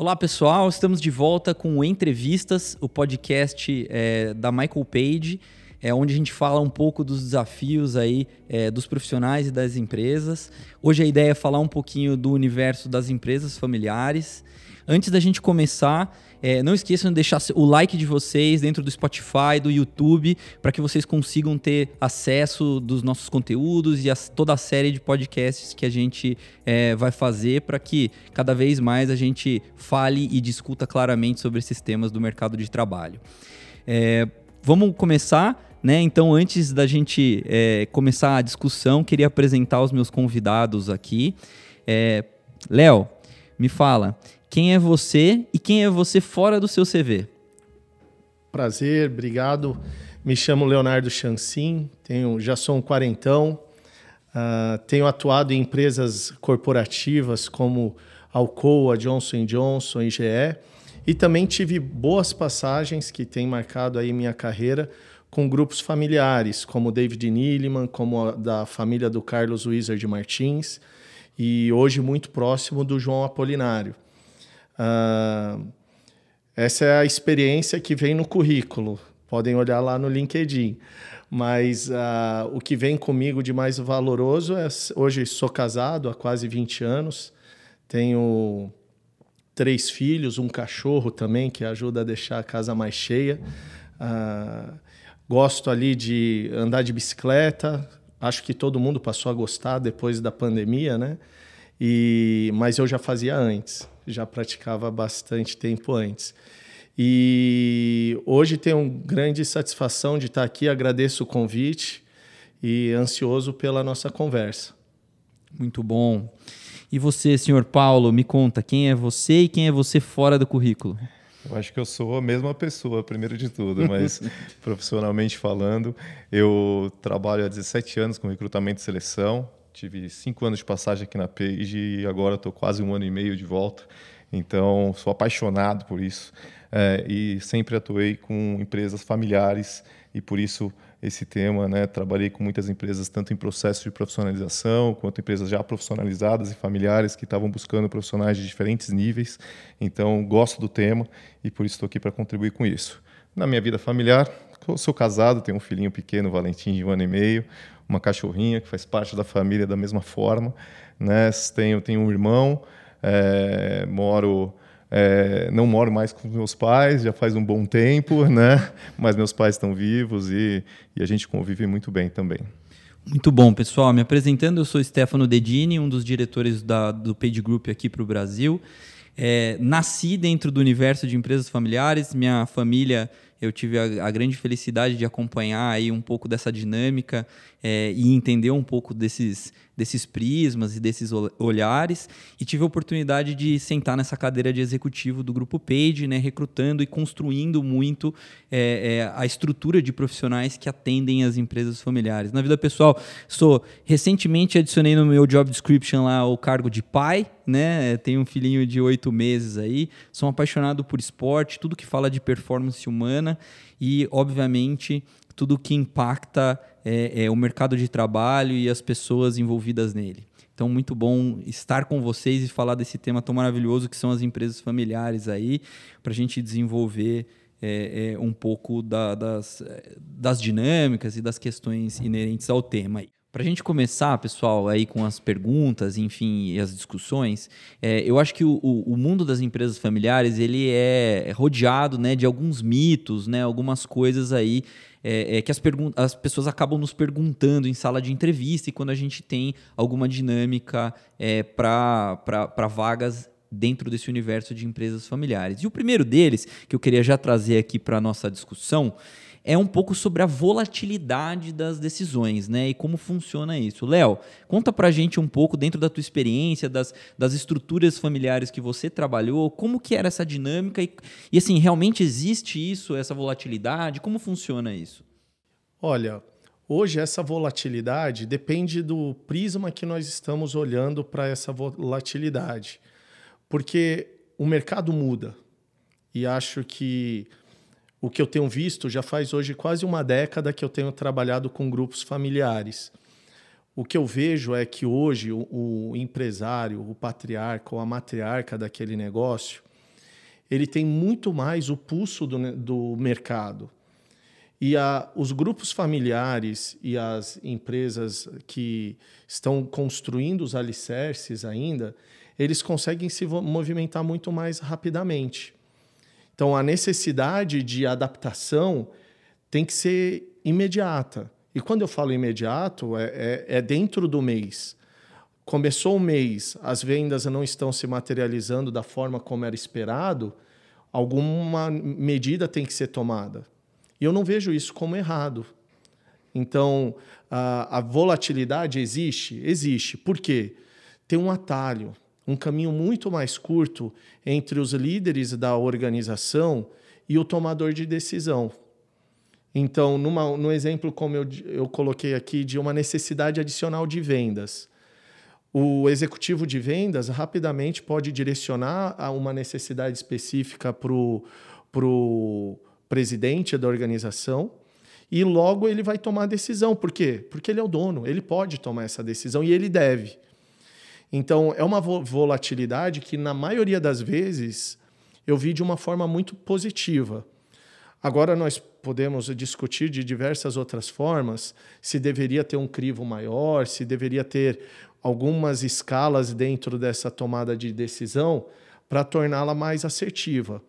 Olá pessoal, estamos de volta com Entrevistas, o podcast é, da Michael Page, é, onde a gente fala um pouco dos desafios aí é, dos profissionais e das empresas. Hoje a ideia é falar um pouquinho do universo das empresas familiares. Antes da gente começar, é, não esqueçam de deixar o like de vocês dentro do Spotify, do YouTube, para que vocês consigam ter acesso dos nossos conteúdos e a, toda a série de podcasts que a gente é, vai fazer para que cada vez mais a gente fale e discuta claramente sobre esses temas do mercado de trabalho. É, vamos começar. Né? Então, antes da gente é, começar a discussão, queria apresentar os meus convidados aqui. É, Léo, me fala, quem é você e quem é você fora do seu CV. Prazer, obrigado. Me chamo Leonardo Chancin, tenho, já sou um quarentão, uh, tenho atuado em empresas corporativas como Alcoa, Johnson Johnson, IGE, e também tive boas passagens que têm marcado aí minha carreira com grupos familiares, como David Niliman, como a da família do Carlos Wizard Martins, e hoje muito próximo do João Apolinário. Uh, essa é a experiência que vem no currículo. Podem olhar lá no LinkedIn. Mas uh, o que vem comigo de mais valoroso é. Hoje sou casado há quase 20 anos, tenho três filhos, um cachorro também, que ajuda a deixar a casa mais cheia. Uh, gosto ali de andar de bicicleta. Acho que todo mundo passou a gostar depois da pandemia, né? E, mas eu já fazia antes já praticava bastante tempo antes. E hoje tenho grande satisfação de estar aqui, agradeço o convite e ansioso pela nossa conversa. Muito bom. E você, senhor Paulo, me conta, quem é você e quem é você fora do currículo? Eu acho que eu sou a mesma pessoa, primeiro de tudo, mas profissionalmente falando, eu trabalho há 17 anos com recrutamento e seleção, tive cinco anos de passagem aqui na Page e agora estou quase um ano e meio de volta. Então, sou apaixonado por isso é, e sempre atuei com empresas familiares e por isso esse tema, né? Trabalhei com muitas empresas tanto em processo de profissionalização quanto empresas já profissionalizadas e familiares que estavam buscando profissionais de diferentes níveis. Então, gosto do tema e por isso estou aqui para contribuir com isso. Na minha vida familiar, sou casado, tenho um filhinho pequeno, Valentim, de um ano e meio, uma cachorrinha que faz parte da família da mesma forma. Né? Tenho, tenho um irmão, é, moro. É, não moro mais com meus pais, já faz um bom tempo, né? Mas meus pais estão vivos e, e a gente convive muito bem também. Muito bom, pessoal. Me apresentando, eu sou Stefano Dedini, um dos diretores da, do Page Group aqui para o Brasil. É, nasci dentro do universo de empresas familiares. Minha família eu tive a, a, grande felicidade de acompanhar aí um pouco dessa dinâmica é, e entender um pouco desses, desses prismas e desses olhares e tive a oportunidade de sentar nessa cadeira de executivo do grupo Page, né, recrutando e construindo muito é, é, a estrutura de profissionais que atendem as empresas familiares. Na vida pessoal, sou recentemente adicionei no meu job description lá o cargo de pai, né? Tenho um filhinho de oito meses aí. Sou apaixonado por esporte, tudo que fala de performance humana e, obviamente, tudo que impacta é, é, o mercado de trabalho e as pessoas envolvidas nele. Então, muito bom estar com vocês e falar desse tema tão maravilhoso que são as empresas familiares aí, para a gente desenvolver é, é, um pouco da, das, das dinâmicas e das questões inerentes ao tema. Para a gente começar, pessoal, aí com as perguntas, enfim, e as discussões, é, eu acho que o, o, mundo das empresas familiares ele é rodeado né, de alguns mitos, né, algumas coisas aí é, é, que as, as pessoas acabam nos perguntando em sala de entrevista e quando a gente tem alguma dinâmica é, para vagas dentro desse universo de empresas familiares. E o primeiro deles, que eu queria já trazer aqui para nossa discussão, é um pouco sobre a volatilidade das decisões, né? E como funciona isso. Léo, conta pra gente um pouco, dentro da tua experiência, das, das estruturas familiares que você trabalhou, como que era essa dinâmica e, e assim, realmente existe isso, essa volatilidade? Como funciona isso? Olha, hoje essa volatilidade depende do prisma que nós estamos olhando para essa volatilidade. Porque o mercado muda. E acho que o que eu tenho visto já faz hoje quase uma década que eu tenho trabalhado com grupos familiares. O que eu vejo é que hoje o, o empresário, o patriarca ou a matriarca daquele negócio, ele tem muito mais o pulso do, do mercado. E a, os grupos familiares e as empresas que estão construindo os alicerces ainda, eles conseguem se movimentar muito mais rapidamente. Então, a necessidade de adaptação tem que ser imediata. E quando eu falo imediato, é, é, é dentro do mês. Começou o mês, as vendas não estão se materializando da forma como era esperado, alguma medida tem que ser tomada. E eu não vejo isso como errado. Então, a, a volatilidade existe? Existe. Por quê? Tem um atalho, um caminho muito mais curto entre os líderes da organização e o tomador de decisão. Então, numa, no exemplo como eu, eu coloquei aqui, de uma necessidade adicional de vendas, o executivo de vendas rapidamente pode direcionar a uma necessidade específica para o presidente da organização e logo ele vai tomar a decisão. Por quê? Porque ele é o dono, ele pode tomar essa decisão e ele deve. Então, é uma volatilidade que, na maioria das vezes, eu vi de uma forma muito positiva. Agora, nós podemos discutir de diversas outras formas se deveria ter um crivo maior, se deveria ter algumas escalas dentro dessa tomada de decisão para torná-la mais assertiva.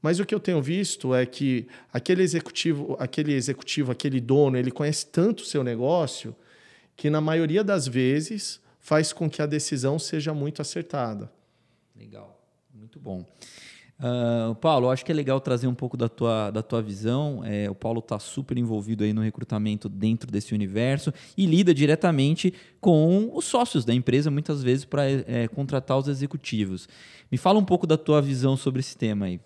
Mas o que eu tenho visto é que aquele executivo, aquele executivo, aquele dono, ele conhece tanto o seu negócio que na maioria das vezes faz com que a decisão seja muito acertada. Legal, muito bom. Uh, Paulo, acho que é legal trazer um pouco da tua, da tua visão. É, o Paulo está super envolvido aí no recrutamento dentro desse universo e lida diretamente com os sócios da empresa, muitas vezes, para é, contratar os executivos. Me fala um pouco da tua visão sobre esse tema aí.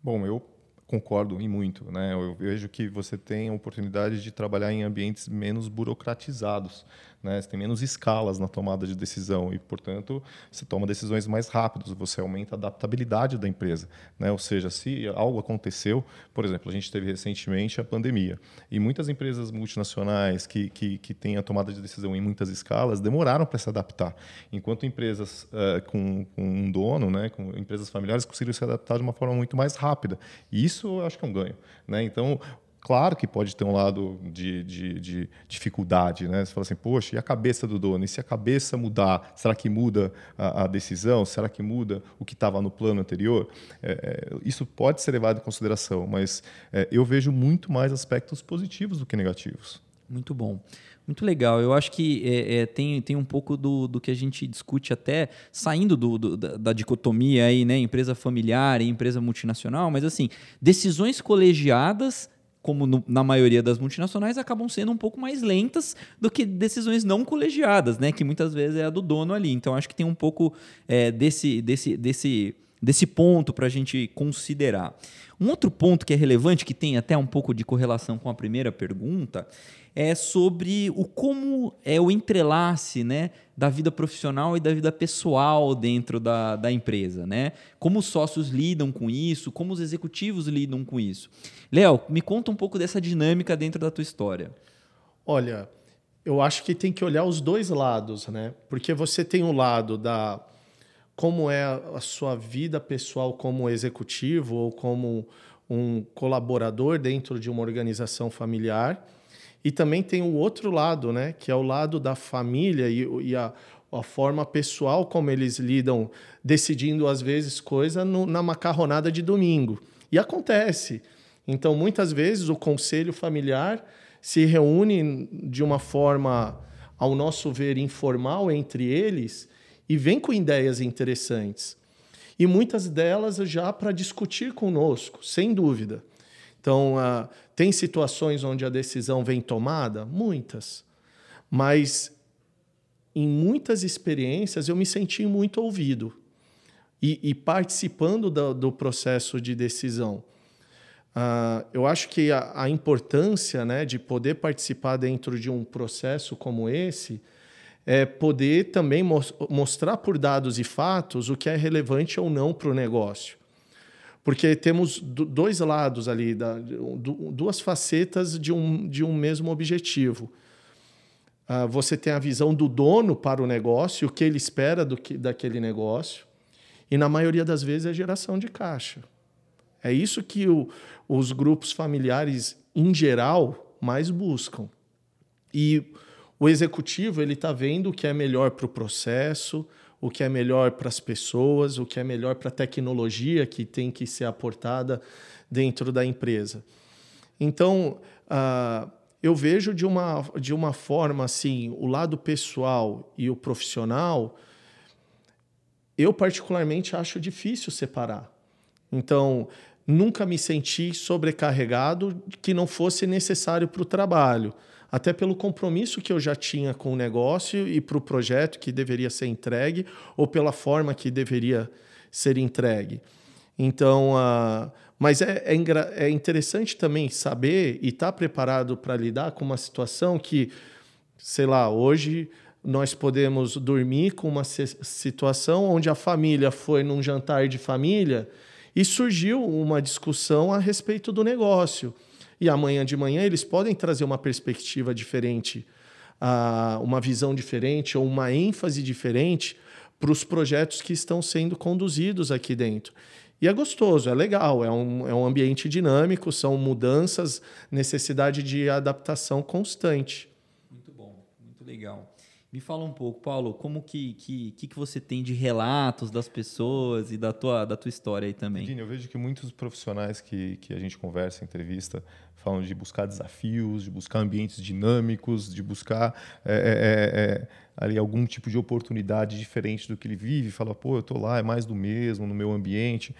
Bom, eu concordo em muito. Né? Eu vejo que você tem a oportunidade de trabalhar em ambientes menos burocratizados. Né? Você tem menos escalas na tomada de decisão e, portanto, você toma decisões mais rápidas, você aumenta a adaptabilidade da empresa. Né? Ou seja, se algo aconteceu, por exemplo, a gente teve recentemente a pandemia e muitas empresas multinacionais que, que, que têm a tomada de decisão em muitas escalas demoraram para se adaptar, enquanto empresas uh, com, com, um dono, né, com empresas familiares, conseguiram se adaptar de uma forma muito mais rápida. E isso eu acho que é um ganho. Né? Então, Claro que pode ter um lado de, de, de, dificuldade, né? Você fala assim, poxa, e a cabeça do dono? E se a cabeça mudar, será que muda a, a decisão? Será que muda o que estava no plano anterior? É, é, isso pode ser levado em consideração, mas é, eu vejo muito mais aspectos positivos do que negativos. Muito bom. Muito legal. Eu acho que é, é, tem, tem um pouco do, do que a gente discute até saindo do, do da, da, dicotomia aí, né? Empresa familiar e empresa multinacional, mas assim, decisões colegiadas como no, na maioria das multinacionais, acabam sendo um pouco mais lentas do que decisões não colegiadas, né? Que muitas vezes é a do dono ali. Então, acho que tem um pouco é, desse, desse, desse, desse ponto para a gente considerar. Um outro ponto que é relevante, que tem até um pouco de correlação com a primeira pergunta, é sobre o como é o entrelace né, da vida profissional e da vida pessoal dentro da, da empresa. Né? Como os sócios lidam com isso, como os executivos lidam com isso. Léo, me conta um pouco dessa dinâmica dentro da tua história. Olha, eu acho que tem que olhar os dois lados, né? Porque você tem o lado da como é a sua vida pessoal como executivo ou como um colaborador dentro de uma organização familiar e também tem o outro lado, né, que é o lado da família e, e a, a, forma pessoal como eles lidam, decidindo às vezes coisa no, na macarronada de domingo. E acontece. Então, muitas vezes o conselho familiar se reúne de uma forma, ao nosso ver, informal entre eles e vem com ideias interessantes. E muitas delas já para discutir conosco, sem dúvida. Então, uh, tem situações onde a decisão vem tomada? Muitas. Mas em muitas experiências eu me senti muito ouvido e, e participando do, do, processo de decisão. Uh, eu acho que a, a, importância né, de poder participar dentro de um processo como esse é poder também mostrar por dados e fatos o que é relevante ou não para o negócio. Porque temos dois lados ali, duas facetas de um, de um mesmo objetivo. Uh, você tem a visão do dono para o negócio, o que ele espera do que, daquele negócio, E na maioria das vezes é geração de caixa. É isso que o, os grupos familiares, em geral, mais buscam. E o executivo ele está vendo o que é melhor para o processo, o que é melhor para as pessoas, o que é melhor para a tecnologia que tem que ser aportada dentro da empresa. Então, uh, eu vejo de uma, de uma forma assim, o lado pessoal e o profissional, eu particularmente acho difícil separar. Então, nunca me senti sobrecarregado que não fosse necessário para o trabalho até pelo compromisso que eu já tinha com o negócio e para o projeto que deveria ser entregue ou pela forma que deveria ser entregue. Então, uh, mas é, é, é, interessante também saber e estar tá preparado para lidar com uma situação que, sei lá, hoje nós podemos dormir com uma situação onde a família foi num jantar de família e surgiu uma discussão a respeito do negócio e amanhã de manhã eles podem trazer uma perspectiva diferente, uh, uma visão diferente ou uma ênfase diferente para os projetos que estão sendo conduzidos aqui dentro. E é gostoso, é legal, é um, é um ambiente dinâmico, são mudanças, necessidade de adaptação constante. Muito bom, muito legal. Me fala um pouco, Paulo, como que, que, que, você tem de relatos das pessoas e da tua, da tua história aí também? Dini, eu vejo que muitos profissionais que, que a gente conversa, entrevista, falam de buscar desafios, de buscar ambientes dinâmicos, de buscar é, é, é, ali algum tipo de oportunidade diferente do que ele vive. Fala, pô, eu estou lá, é mais do mesmo, no meu ambiente.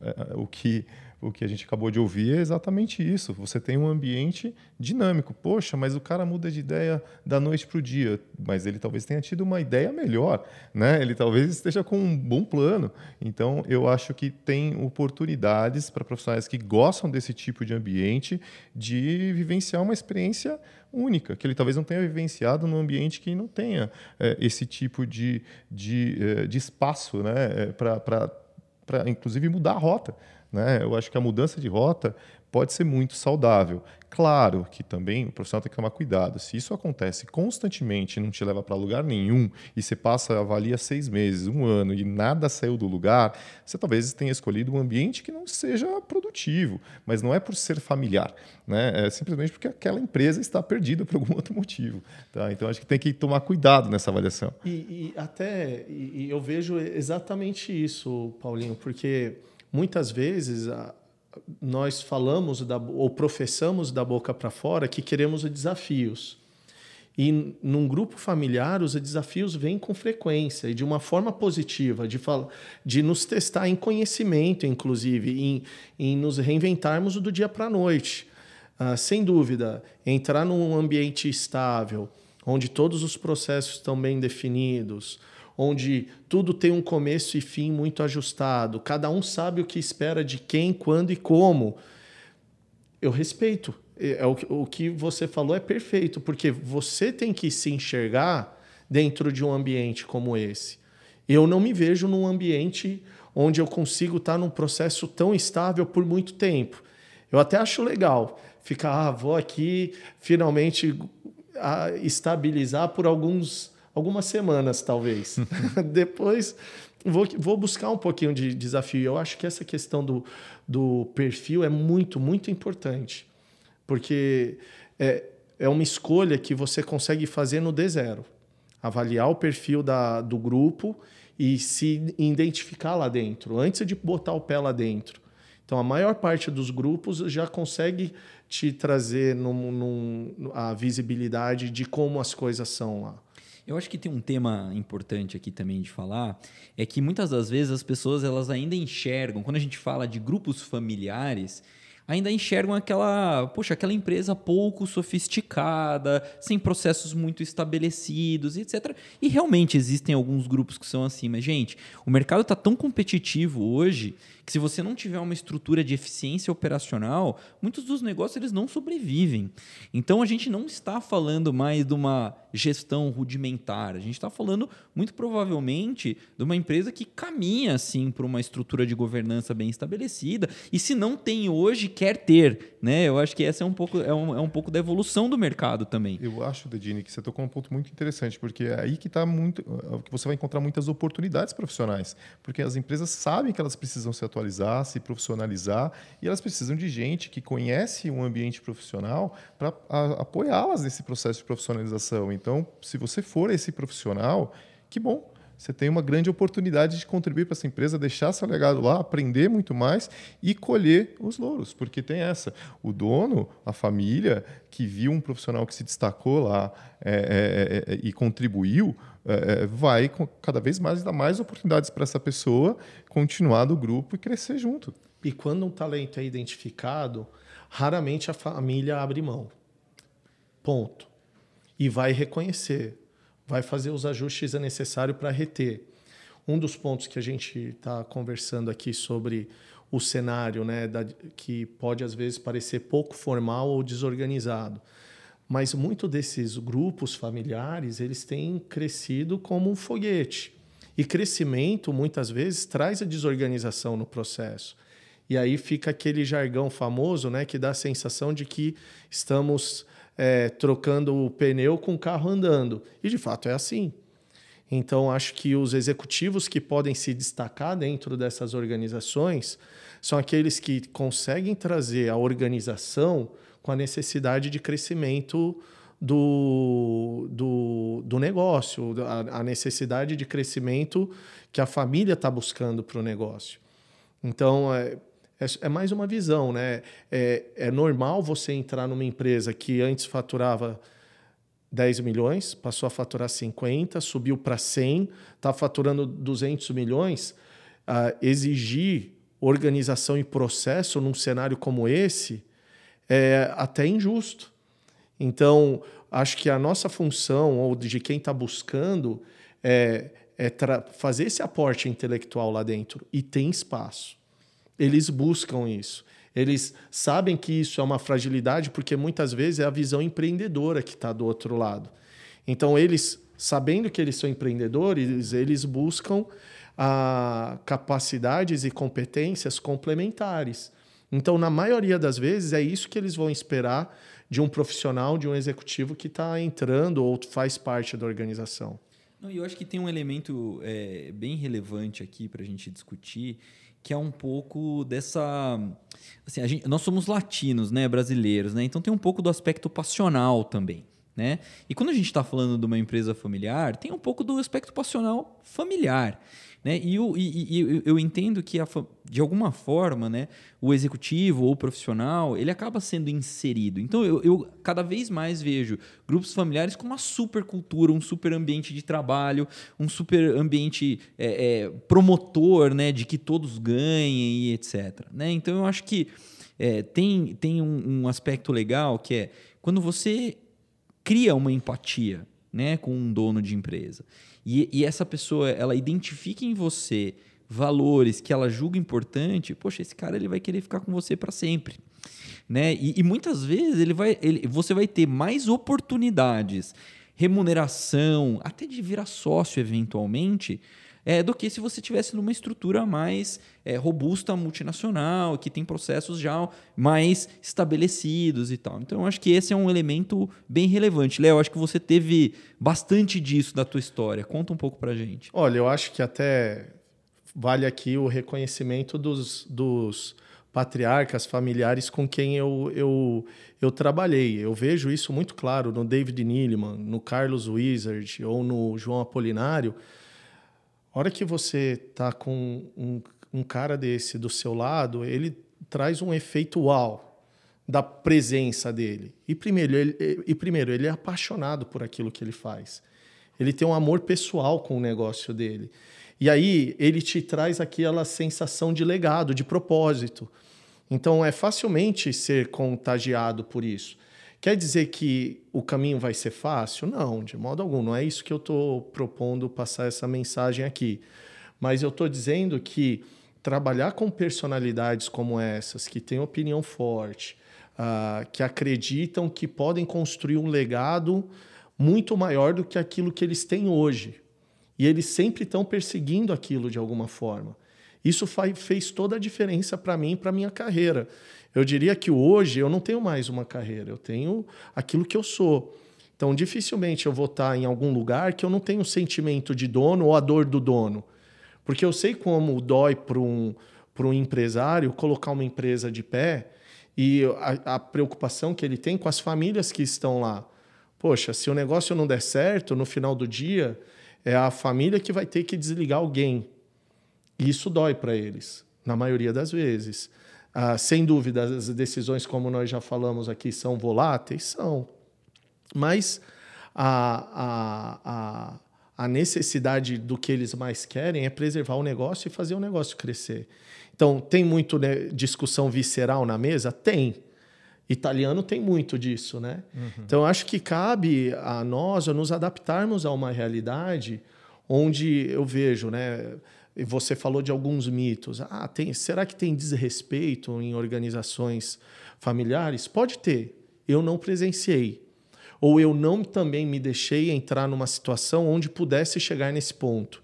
É, o que o que a gente acabou de ouvir é exatamente isso. Você tem um ambiente dinâmico. Poxa, mas o cara muda de ideia da noite para o dia. Mas ele talvez tenha tido uma ideia melhor. Né? Ele talvez esteja com um bom plano. Então, eu acho que tem oportunidades para profissionais que gostam desse tipo de ambiente de vivenciar uma experiência única, que ele talvez não tenha vivenciado num ambiente que não tenha é, esse tipo de, de, é, de espaço né? É, para, inclusive, mudar a rota. Né? Eu acho que a mudança de rota pode ser muito saudável. Claro que também o profissional tem que tomar cuidado. Se isso acontece constantemente e não te leva para lugar nenhum, e você passa, avalia seis meses, um ano e nada saiu do lugar, você talvez tenha escolhido um ambiente que não seja produtivo, mas não é por ser familiar, né? é simplesmente porque aquela empresa está perdida por algum outro motivo. Tá? Então acho que tem que tomar cuidado nessa avaliação. E, e até e eu vejo exatamente isso, Paulinho, porque muitas vezes nós falamos da, ou professamos da boca para fora que queremos desafios. E num grupo familiar, os desafios vêm com frequência e de uma forma positiva, de, de nos testar em conhecimento, inclusive, em, em nos reinventarmos do dia para a noite. Uh, sem dúvida, entrar num ambiente estável, onde todos os processos estão bem definidos, onde tudo tem um começo e fim muito ajustado, cada um sabe o que espera de quem, quando e como. Eu respeito. É, é o, que você falou é perfeito, porque você tem que se enxergar dentro de um ambiente como esse. Eu não me vejo num ambiente onde eu consigo estar num processo tão estável por muito tempo. Eu até acho legal ficar, ah, vou aqui finalmente ah, estabilizar por alguns algumas semanas, talvez. Depois vou, vou buscar um pouquinho de desafio. Eu acho que essa questão do, do perfil é muito, muito importante. Porque é, é uma escolha que você consegue fazer no D0. Avaliar o perfil da, do grupo e se identificar lá dentro, antes de botar o pé lá dentro. Então, a maior parte dos grupos já consegue te trazer num, num, a visibilidade de como as coisas são lá. Eu acho que tem um tema importante aqui também de falar, é que muitas das vezes as pessoas elas ainda enxergam, quando a gente fala de grupos familiares, ainda enxergam aquela, poxa, aquela empresa pouco sofisticada, sem processos muito estabelecidos, etc. E realmente existem alguns grupos que são assim, mas gente, o mercado está tão competitivo hoje que se você não tiver uma estrutura de eficiência operacional, muitos dos negócios eles não sobrevivem. Então a gente não está falando mais de uma gestão rudimentar, a gente está falando muito provavelmente de uma empresa que caminha assim para uma estrutura de governança bem estabelecida. E se não tem hoje, quer ter, né? Eu acho que essa é um pouco, é um, é um pouco da evolução do mercado também. Eu acho, Dedini, que você tocou um ponto muito interessante, porque é aí que está muito, é que você vai encontrar muitas oportunidades profissionais, porque as empresas sabem que elas precisam se atualizar, se profissionalizar, e elas precisam de gente que conhece um ambiente profissional para apoiá-las nesse processo de profissionalização. Então, se você for esse profissional, que bom você tem uma grande oportunidade de contribuir para essa empresa, deixar seu legado lá, aprender muito mais e colher os louros, porque tem essa. O dono, a família, que viu um profissional que se destacou lá é, é, é, e contribuiu, é, é, vai cada vez mais dar mais oportunidades para essa pessoa continuar do grupo e crescer junto. E quando um talento é identificado, raramente a família abre mão. Ponto. E vai reconhecer vai fazer os ajustes necessários para reter. Um dos pontos que a gente está conversando aqui sobre o cenário, né, da, que pode às vezes parecer pouco formal ou desorganizado, mas muito desses grupos familiares eles têm crescido como um foguete e crescimento muitas vezes traz a desorganização no processo. E aí fica aquele jargão famoso, né, que dá a sensação de que estamos é, trocando o pneu com o carro andando. E de fato é assim. Então, acho que os executivos que podem se destacar dentro dessas organizações são aqueles que conseguem trazer a organização com a necessidade de crescimento do, do, do negócio, a, a necessidade de crescimento que a família está buscando para o negócio. Então, é, é, é mais uma visão, né? É, é normal você entrar numa empresa que antes faturava 10 milhões, passou a faturar 50, subiu para 100, está faturando 200 milhões. Uh, exigir organização e processo num cenário como esse é até injusto. Então, acho que a nossa função, ou de quem está buscando, é, é fazer esse aporte intelectual lá dentro e tem espaço eles buscam isso. Eles sabem que isso é uma fragilidade porque muitas vezes é a visão empreendedora que está do outro lado. Então, eles, sabendo que eles são empreendedores, eles buscam a, ah, capacidades e competências complementares. Então, na maioria das vezes, é isso que eles vão esperar de um profissional, de um executivo que está entrando ou faz parte da organização. Não, eu acho que tem um elemento é, bem relevante aqui para a gente discutir, que é um pouco dessa. Assim, gente, nós somos latinos, né, brasileiros, né? Então tem um pouco do aspecto passional também. Né? E quando a gente está falando de uma empresa familiar, tem um pouco do aspecto passional familiar. Né? E, eu, e, e eu entendo que, a, de alguma forma, né, o executivo ou o profissional ele acaba sendo inserido. Então, eu, eu cada vez mais vejo grupos familiares com uma super cultura, um super ambiente de trabalho, um super ambiente é, é, promotor né, de que todos ganhem e etc. Né? Então, eu acho que é, tem, tem um, um aspecto legal que é quando você cria uma empatia né, com um dono de empresa e, e essa pessoa ela identifica em você valores que ela julga importante, poxa, esse cara ele vai querer ficar com você para sempre. Né? E, e, muitas vezes ele vai, ele, você vai ter mais oportunidades, remuneração, até de virar sócio eventualmente, é, do que se você tivesse numa estrutura mais é, robusta, multinacional, que tem processos já mais estabelecidos e tal. Então, eu acho que esse é um elemento bem relevante. Léo, acho que você teve bastante disso da tua história. Conta um pouco para gente. Olha, eu acho que até vale aqui o reconhecimento dos, dos patriarcas familiares com quem eu, eu, eu trabalhei. Eu vejo isso muito claro no David Neeleman, no Carlos Wizard ou no João Apolinário, hora que você tá com um, um cara desse do seu lado, ele traz um efeito uau da presença dele. E primeiro, ele, e primeiro, ele é apaixonado por aquilo que ele faz. Ele tem um amor pessoal com o negócio dele. E aí ele te traz aquela sensação de legado, de propósito. Então é facilmente ser contagiado por isso. Quer dizer que o caminho vai ser fácil? Não, de modo algum. Não é isso que eu estou propondo passar essa mensagem aqui. Mas eu estou dizendo que trabalhar com personalidades como essas, que têm opinião forte, uh, que acreditam que podem construir um legado muito maior do que aquilo que eles têm hoje. E eles sempre estão perseguindo aquilo de alguma forma. Isso fez toda a diferença para mim e para minha carreira. Eu diria que hoje eu não tenho mais uma carreira, eu tenho aquilo que eu sou. Então, dificilmente eu vou estar em algum lugar que eu não tenho o sentimento de dono ou a dor do dono. Porque eu sei como dói para um, um empresário colocar uma empresa de pé e a, a, preocupação que ele tem com as famílias que estão lá. Poxa, se o negócio não der certo, no final do dia, é a família que vai ter que desligar alguém. E isso dói para eles, na maioria das vezes. Ah, sem dúvida, as decisões, como nós já falamos aqui, são voláteis? São. Mas a, a, a, necessidade do que eles mais querem é preservar o negócio e fazer o negócio crescer. Então, tem muito né, discussão visceral na mesa? Tem. Italiano tem muito disso, né? Uhum. Então, acho que cabe a nós nos adaptarmos a uma realidade onde eu vejo, né? Você falou de alguns mitos. Ah, tem, será que tem desrespeito em organizações familiares? Pode ter. Eu não presenciei. Ou eu não também me deixei entrar numa situação onde pudesse chegar nesse ponto.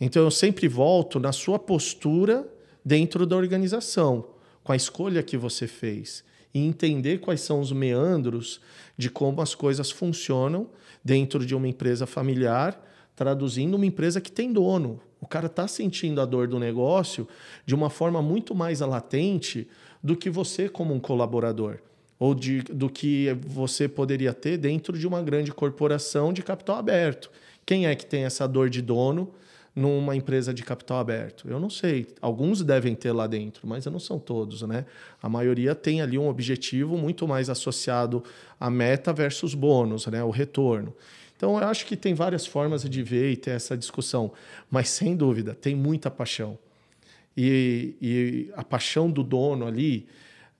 Então eu sempre volto na sua postura dentro da organização, com a escolha que você fez e entender quais são os meandros de como as coisas funcionam dentro de uma empresa familiar, traduzindo uma empresa que tem dono. O cara está sentindo a dor do negócio de uma forma muito mais latente do que você como um colaborador ou de, do que você poderia ter dentro de uma grande corporação de capital aberto. Quem é que tem essa dor de dono numa empresa de capital aberto? Eu não sei. Alguns devem ter lá dentro, mas não são todos, né? A maioria tem ali um objetivo muito mais associado à meta versus bônus, né? O retorno. Então, eu acho que tem várias formas de ver e ter essa discussão, mas sem dúvida, tem muita paixão. E, e a paixão do dono ali,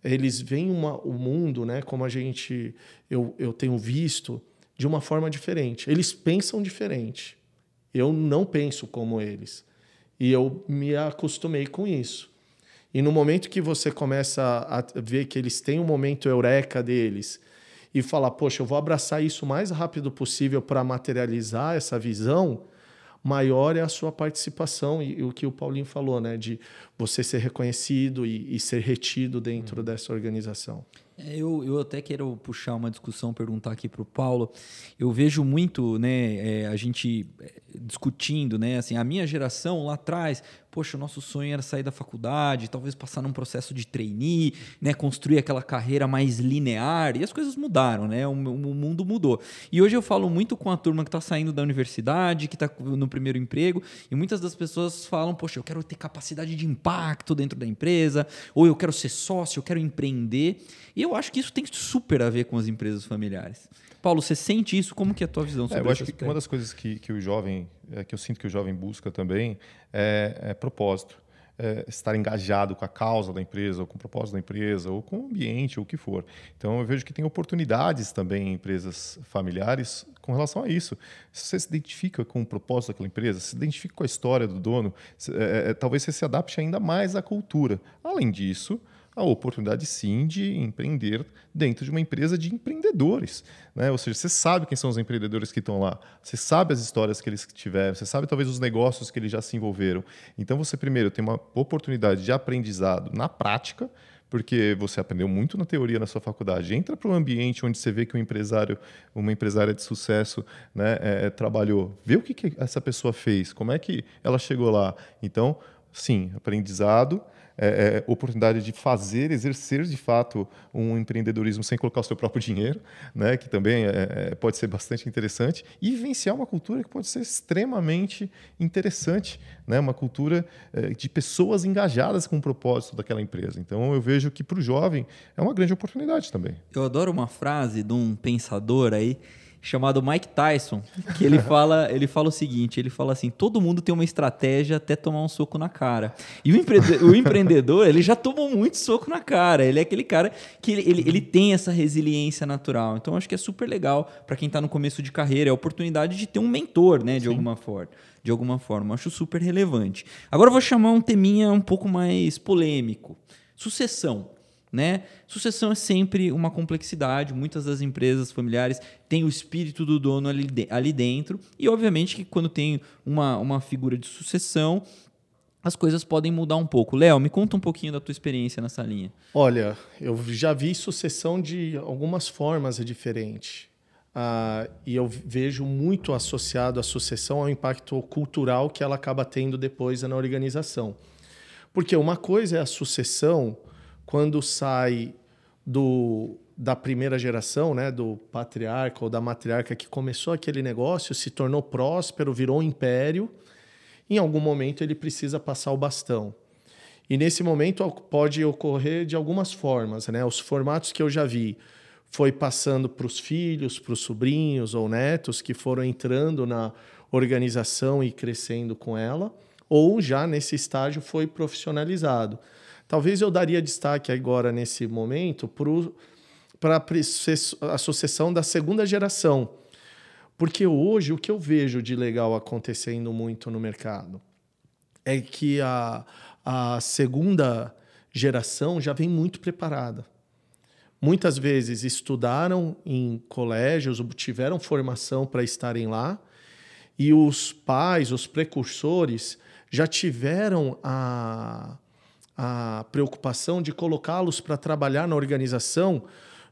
eles veem uma, o mundo, né, como a gente, eu, eu tenho visto, de uma forma diferente. Eles pensam diferente. Eu não penso como eles. E eu me acostumei com isso. E no momento que você começa a ver que eles têm um momento eureka deles e falar, poxa, eu vou abraçar isso o mais rápido possível para materializar essa visão, maior é a sua participação e, e, o que o Paulinho falou, né, de você ser reconhecido e, e ser retido dentro uhum. dessa organização. É, eu, eu até quero puxar uma discussão, perguntar aqui para o Paulo. Eu vejo muito né, é, a gente é, discutindo, né, assim, a minha geração lá atrás, poxa, o nosso sonho era sair da faculdade, talvez passar num processo de trainee, né, construir aquela carreira mais linear, e as coisas mudaram, né, o, o mundo mudou. E hoje eu falo muito com a turma que está saindo da universidade, que está no primeiro emprego, e muitas das pessoas falam, poxa, eu quero ter capacidade de impacto dentro da empresa, ou eu quero ser sócio, eu quero empreender. E eu acho que isso tem super a ver com as empresas familiares. Paulo, você sente isso? Como que é a tua visão sobre é, eu acho que uma das coisas que, que o jovem, é, que eu sinto que o jovem busca também é, é propósito. É, estar engajado com a causa da empresa, ou com o propósito da empresa, ou com o ambiente, ou o que for. Então, eu vejo que tem oportunidades também em empresas familiares com relação a isso. Se você se identifica com o propósito daquela empresa, se identifica com a história do dono, é, é, talvez você se adapte ainda mais à cultura. Além disso, a oportunidade sim de empreender dentro de uma empresa de empreendedores. Né? Ou seja, você sabe quem são os empreendedores que estão lá, você sabe as histórias que eles tiveram, você sabe talvez os negócios que eles já se envolveram. Então você primeiro tem uma oportunidade de aprendizado na prática, porque você aprendeu muito na teoria na sua faculdade. Entra para um ambiente onde você vê que um empresário, uma empresária de sucesso, né, é, trabalhou, vê o que, que essa pessoa fez, como é que ela chegou lá. Então, sim, aprendizado é, é, oportunidade de fazer, exercer de fato um empreendedorismo sem colocar o seu próprio dinheiro, né, que também é, é, pode ser bastante interessante, e vivenciar uma cultura que pode ser extremamente interessante, né, uma cultura é, de pessoas engajadas com o propósito daquela empresa. Então eu vejo que para o jovem é uma grande oportunidade também. Eu adoro uma frase de um pensador aí chamado Mike Tyson, que ele fala, ele fala o seguinte, ele fala assim, todo mundo tem uma estratégia até tomar um soco na cara. E o, empre o empreendedor, ele já tomou muito soco na cara, ele é aquele cara que ele, ele, ele tem essa resiliência natural. Então, acho que é super legal para quem está no começo de carreira, é a oportunidade de ter um mentor, né, de Sim. alguma forma. De alguma forma, acho super relevante. Agora eu vou chamar um teminha um pouco mais polêmico. Sucessão. Né? Sucessão é sempre uma complexidade. Muitas das empresas familiares têm o espírito do dono ali, ali dentro. E, obviamente, que quando tem uma, uma figura de sucessão, as coisas podem mudar um pouco. Léo, me conta um pouquinho da tua experiência nessa linha. Olha, eu já vi sucessão de algumas formas diferentes. Ah, e eu vejo muito associado a sucessão ao impacto cultural que ela acaba tendo depois na organização. Porque uma coisa é a sucessão quando sai do, da primeira geração, né, do patriarca ou da matriarca que começou aquele negócio, se tornou próspero, virou um império em algum momento ele precisa passar o bastão. E nesse momento pode ocorrer de algumas formas, né? Os formatos que eu já vi foi passando para os filhos, para os sobrinhos ou netos que foram entrando na organização e crescendo com ela, ou já nesse estágio foi profissionalizado. Talvez eu daria destaque agora nesse momento para a sucessão da segunda geração, porque hoje o que eu vejo de legal acontecendo muito no mercado é que a, a segunda geração já vem muito preparada. Muitas vezes estudaram em colégios, tiveram formação para estarem lá, e os pais, os precursores, já tiveram a, a preocupação de colocá-los para trabalhar na organização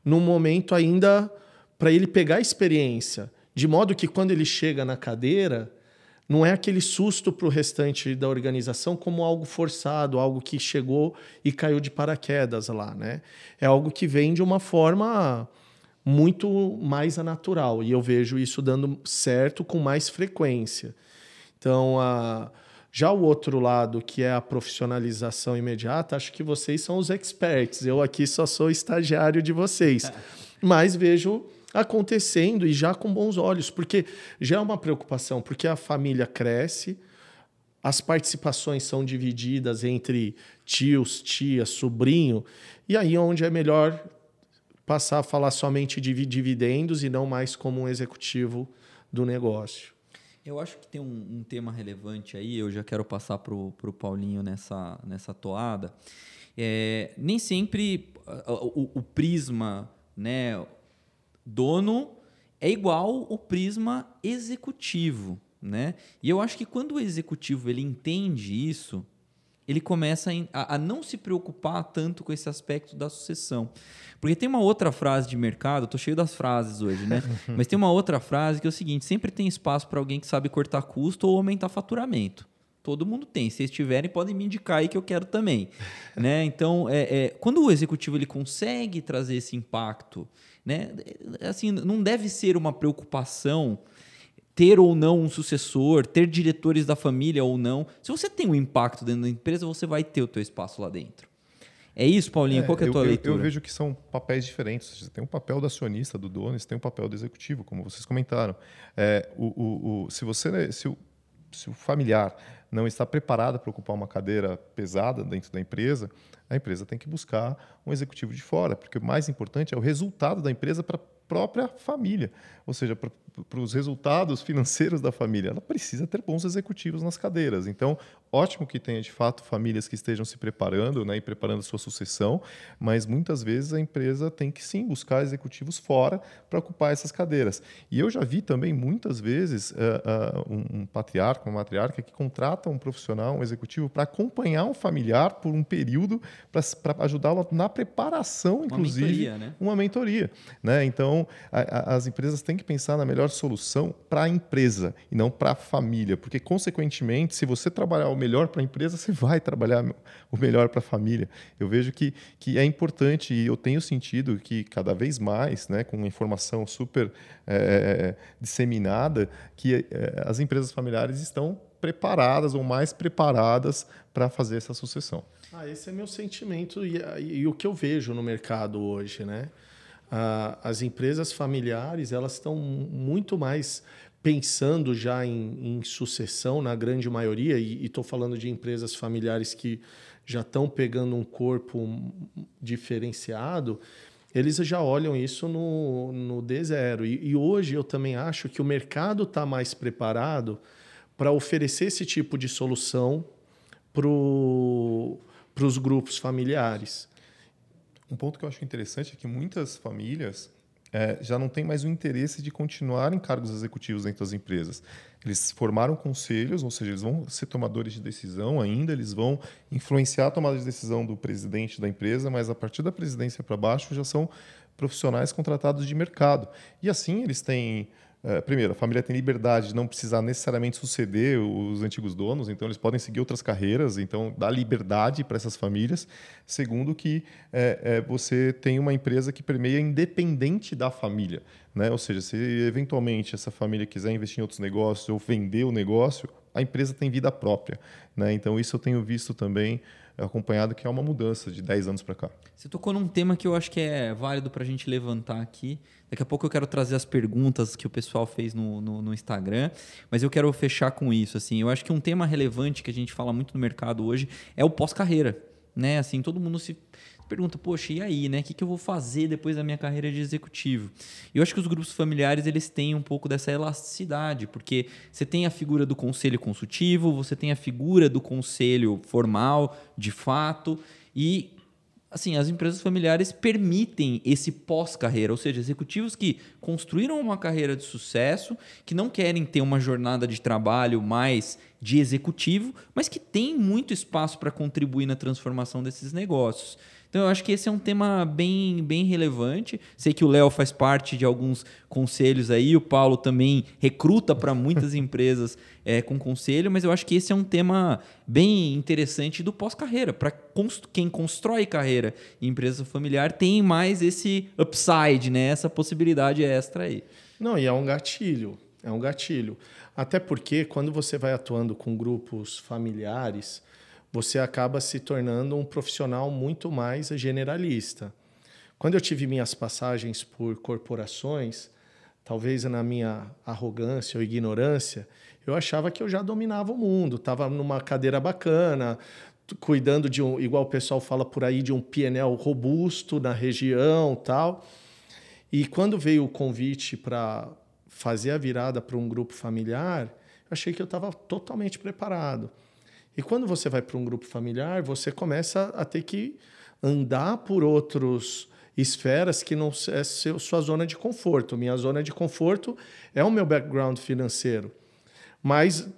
num momento ainda para ele pegar experiência de modo que quando ele chega na cadeira, não é aquele susto para o restante da organização como algo forçado, algo que chegou e caiu de paraquedas lá, né? É algo que vem de uma forma muito mais natural e eu vejo isso dando certo com mais frequência. Então, a já o outro lado, que é a profissionalização imediata, acho que vocês são os experts. Eu aqui só sou estagiário de vocês. Mas vejo acontecendo e já com bons olhos, porque já é uma preocupação, porque a família cresce, as participações são divididas entre tios, tias, sobrinho, e aí é onde é melhor passar a falar somente de dividendos e não mais como um executivo do negócio. Eu acho que tem um, um tema relevante aí, eu já quero passar para o Paulinho nessa, nessa toada. É, nem sempre o, o, prisma, né, dono é igual o prisma executivo, né? E eu acho que quando o executivo ele entende isso, ele começa a, a, não se preocupar tanto com esse aspecto da sucessão. Porque tem uma outra frase de mercado, estou cheio das frases hoje, né? Mas tem uma outra frase que é o seguinte: sempre tem espaço para alguém que sabe cortar custo ou aumentar faturamento. Todo mundo tem. Se vocês tiverem, podem me indicar aí que eu quero também. né? Então, é, é, quando o executivo ele consegue trazer esse impacto né? Assim, não deve ser uma preocupação ter ou não um sucessor, ter diretores da família ou não. Se você tem um impacto dentro da empresa, você vai ter o teu espaço lá dentro. É isso, Paulinho? É, Qual é a tua eu, leitura? Eu, vejo que são papéis diferentes. Você tem um papel do acionista, do dono, você tem um papel do executivo, como vocês comentaram. É, o, o, o, se, você, se, o, se o familiar não está preparado para ocupar uma cadeira pesada dentro da empresa, a empresa tem que buscar um executivo de fora, porque o mais importante é o resultado da empresa para a própria família, ou seja, para para os resultados financeiros da família, ela precisa ter bons executivos nas cadeiras. Então, ótimo que tenha de fato famílias que estejam se preparando né, e preparando a sua sucessão, mas muitas vezes a empresa tem que sim buscar executivos fora para ocupar essas cadeiras. E eu já vi também muitas vezes uh, uh, um, um patriarca, uma matriarca que contrata um profissional, um executivo, para acompanhar um familiar por um período para ajudá-lo na preparação, inclusive. Uma mentoria, né? Uma mentoria. Né? Então, a, a, as empresas têm que pensar na melhor melhor solução para a empresa e não para a família, porque consequentemente, se você trabalhar o melhor para a empresa, você vai trabalhar o melhor para a família. Eu vejo que, que é importante e eu tenho sentido que cada vez mais, né, com informação super é, disseminada, que é, as empresas familiares estão preparadas ou mais preparadas para fazer essa sucessão. Ah, esse é meu sentimento e, e, e o que eu vejo no mercado hoje, né? As empresas familiares elas estão muito mais pensando já em, em sucessão na grande maioria e estou falando de empresas familiares que já estão pegando um corpo diferenciado eles já olham isso no, no D0. E, e hoje eu também acho que o mercado está mais preparado para oferecer esse tipo de solução para os grupos familiares. Um ponto que eu acho interessante é que muitas famílias é, já não tem mais o interesse de continuar em cargos executivos dentro das empresas. Eles formaram conselhos, ou seja, eles vão ser tomadores de decisão ainda, eles vão influenciar a tomada de decisão do presidente da empresa, mas a partir da presidência para baixo já são profissionais contratados de mercado. E assim eles têm é, primeiro, a família tem liberdade de não precisar necessariamente suceder os antigos donos, então eles podem seguir outras carreiras, então dá liberdade para essas famílias. Segundo, que é, é, você tem uma empresa que permeia independente da família. Né? Ou seja, se eventualmente essa família quiser investir em outros negócios ou vender o negócio, a empresa tem vida própria. Né? Então, isso eu tenho visto também acompanhado que é uma mudança de 10 anos para cá. Você tocou num tema que eu acho que é válido para a gente levantar aqui. Daqui a pouco eu quero trazer as perguntas que o pessoal fez no, no, no, Instagram, mas eu quero fechar com isso. Assim, eu acho que um tema relevante que a gente fala muito no mercado hoje é o pós-carreira. Né? Assim, todo mundo se pergunta, poxa, e aí, né? O que, que eu vou fazer depois da minha carreira de executivo? E eu acho que os grupos familiares eles têm um pouco dessa elasticidade, porque você tem a figura do conselho consultivo, você tem a figura do conselho formal, de fato, e assim, as empresas familiares permitem esse pós-carreira, ou seja, executivos que construíram uma carreira de sucesso, que não querem ter uma jornada de trabalho mais de executivo, mas que tem muito espaço para contribuir na transformação desses negócios. Então eu acho que esse é um tema bem, bem relevante. Sei que o Léo faz parte de alguns conselhos aí, o Paulo também recruta para muitas empresas é, com conselho, mas eu acho que esse é um tema bem interessante do pós-carreira. Para const quem constrói carreira em empresa familiar, tem mais esse upside, né? essa possibilidade extra aí. Não, e é um gatilho. É um gatilho. Até porque quando você vai atuando com grupos familiares, você acaba se tornando um profissional muito mais generalista. Quando eu tive minhas passagens por corporações, talvez na minha arrogância ou ignorância, eu achava que eu já dominava o mundo, estava numa cadeira bacana, cuidando de um, igual o pessoal fala por aí, de um PNL robusto na região, tal. E quando veio o convite para fazer a virada para um grupo familiar, eu achei que eu estava totalmente preparado. E quando você vai para um grupo familiar, você começa a ter que andar por outros esferas que não é sua zona de conforto. Minha zona de conforto é o meu background financeiro. Mas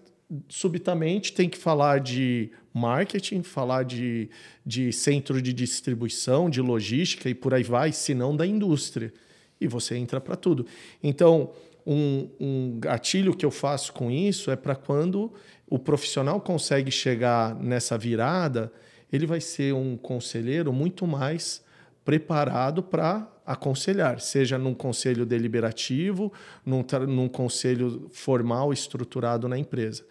subitamente tem que falar de marketing, falar de, de centro de distribuição, de logística e por aí vai, se não da indústria. E você entra para tudo. Então, um, um gatilho que eu faço com isso é para quando o profissional consegue chegar nessa virada, ele vai ser um conselheiro muito mais preparado para aconselhar, seja num conselho deliberativo, num, num conselho formal estruturado na empresa.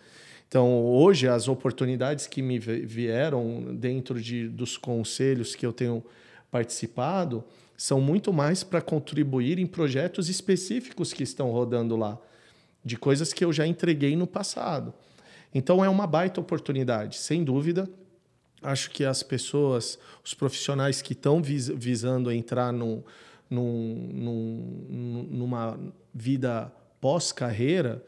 Então, hoje, as oportunidades que me vieram dentro de, dos conselhos que eu tenho participado são muito mais para contribuir em projetos específicos que estão rodando lá, de coisas que eu já entreguei no passado. Então é uma baita oportunidade, sem dúvida. Acho que as pessoas, os profissionais que estão vis visando entrar num, num, num, numa vida pós-carreira,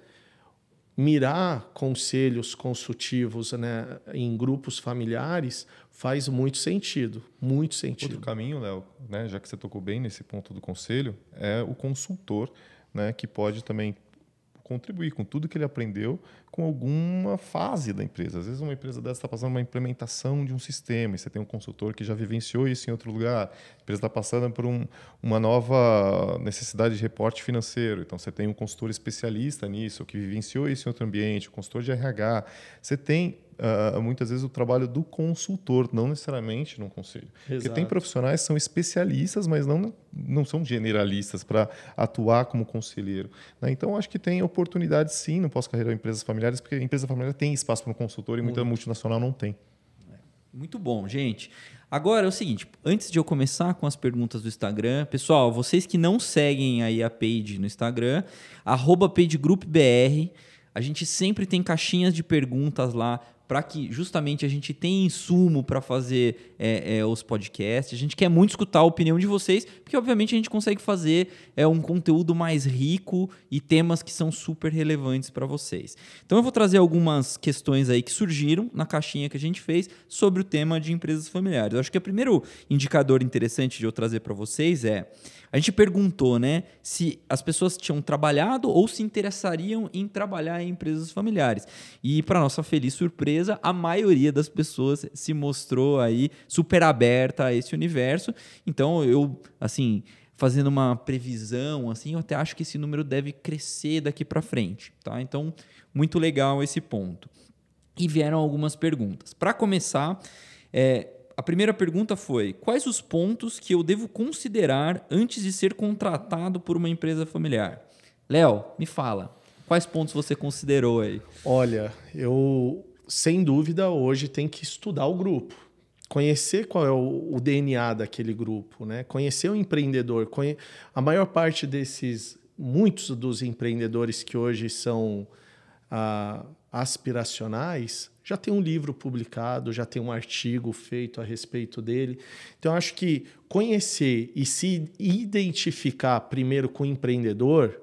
mirar conselhos consultivos né, em grupos familiares faz muito sentido, muito sentido. Outro caminho, Léo, né, já que você tocou bem nesse ponto do conselho, é o consultor, né, que pode também contribuir com tudo que ele aprendeu com alguma fase da empresa. Às vezes uma empresa dessa está passando uma implementação de um sistema e você tem um consultor que já vivenciou isso em outro lugar. A empresa está passando por um, uma nova necessidade de reporte financeiro. Então você tem um consultor especialista nisso, que vivenciou isso em outro ambiente, o consultor de RH. Você tem uh, muitas vezes o trabalho do consultor, não necessariamente no conselho. Exato. Porque tem profissionais que são especialistas, mas não, não são generalistas para atuar como conselheiro. Né? Então, acho que tem oportunidade sim no pós-carreira empresas familiares, porque a empresa familiar tem espaço para um consultor e muita multinacional não tem. Muito bom, gente. Agora é o seguinte, antes de eu começar com as perguntas do Instagram, pessoal, vocês que não seguem aí a page no Instagram, arroba pagegroupbr, a gente sempre tem caixinhas de perguntas lá para que justamente a gente tenha insumo para fazer é, é, os podcasts. A gente quer muito escutar a opinião de vocês, porque obviamente a gente consegue fazer é, um conteúdo mais rico e temas que são super relevantes para vocês. Então eu vou trazer algumas questões aí que surgiram na caixinha que a gente fez sobre o tema de empresas familiares. Eu acho que o primeiro indicador interessante de eu trazer para vocês é a gente perguntou, né, se as pessoas tinham trabalhado ou se interessariam em trabalhar em empresas familiares. E para nossa feliz surpresa, a maioria das pessoas se mostrou aí super aberta a esse universo. Então, eu, assim, fazendo uma previsão, assim, eu até acho que esse número deve crescer daqui para frente, tá? Então, muito legal esse ponto. E vieram algumas perguntas. Para começar, é, a primeira pergunta foi: quais os pontos que eu devo considerar antes de ser contratado por uma empresa familiar? Léo, me fala, quais pontos você considerou aí? Olha, eu sem dúvida hoje tem que estudar o grupo, conhecer qual é o, o DNA daquele grupo, né? Conhecer o empreendedor, conhe... a maior parte desses, muitos dos empreendedores que hoje são ah, aspiracionais já tem um livro publicado, já tem um artigo feito a respeito dele. Então, acho que conhecer e se identificar primeiro com o empreendedor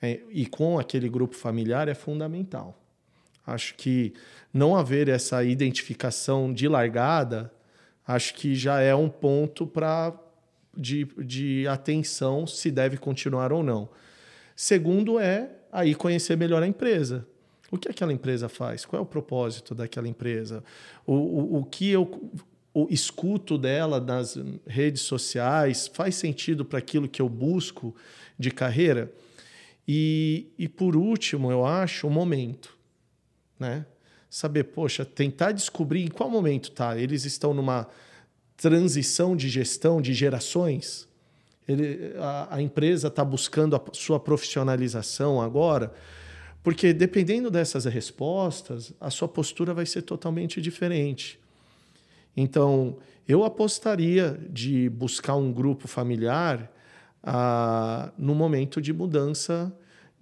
é, e com aquele grupo familiar é fundamental. Acho que não haver essa identificação de largada, acho que já é um ponto para de, de atenção se deve continuar ou não. Segundo é aí conhecer melhor a empresa. O que aquela empresa faz? Qual é o propósito daquela empresa? O, o, o que eu o escuto dela nas redes sociais faz sentido para aquilo que eu busco de carreira? E, e por último, eu acho o momento. Né? Saber, poxa, tentar descobrir em qual momento tá. Eles estão numa transição de gestão de gerações. Ele, a, a empresa está buscando a sua profissionalização agora porque dependendo dessas respostas, a sua postura vai ser totalmente diferente. Então, eu apostaria de buscar um grupo familiar ah, no momento de mudança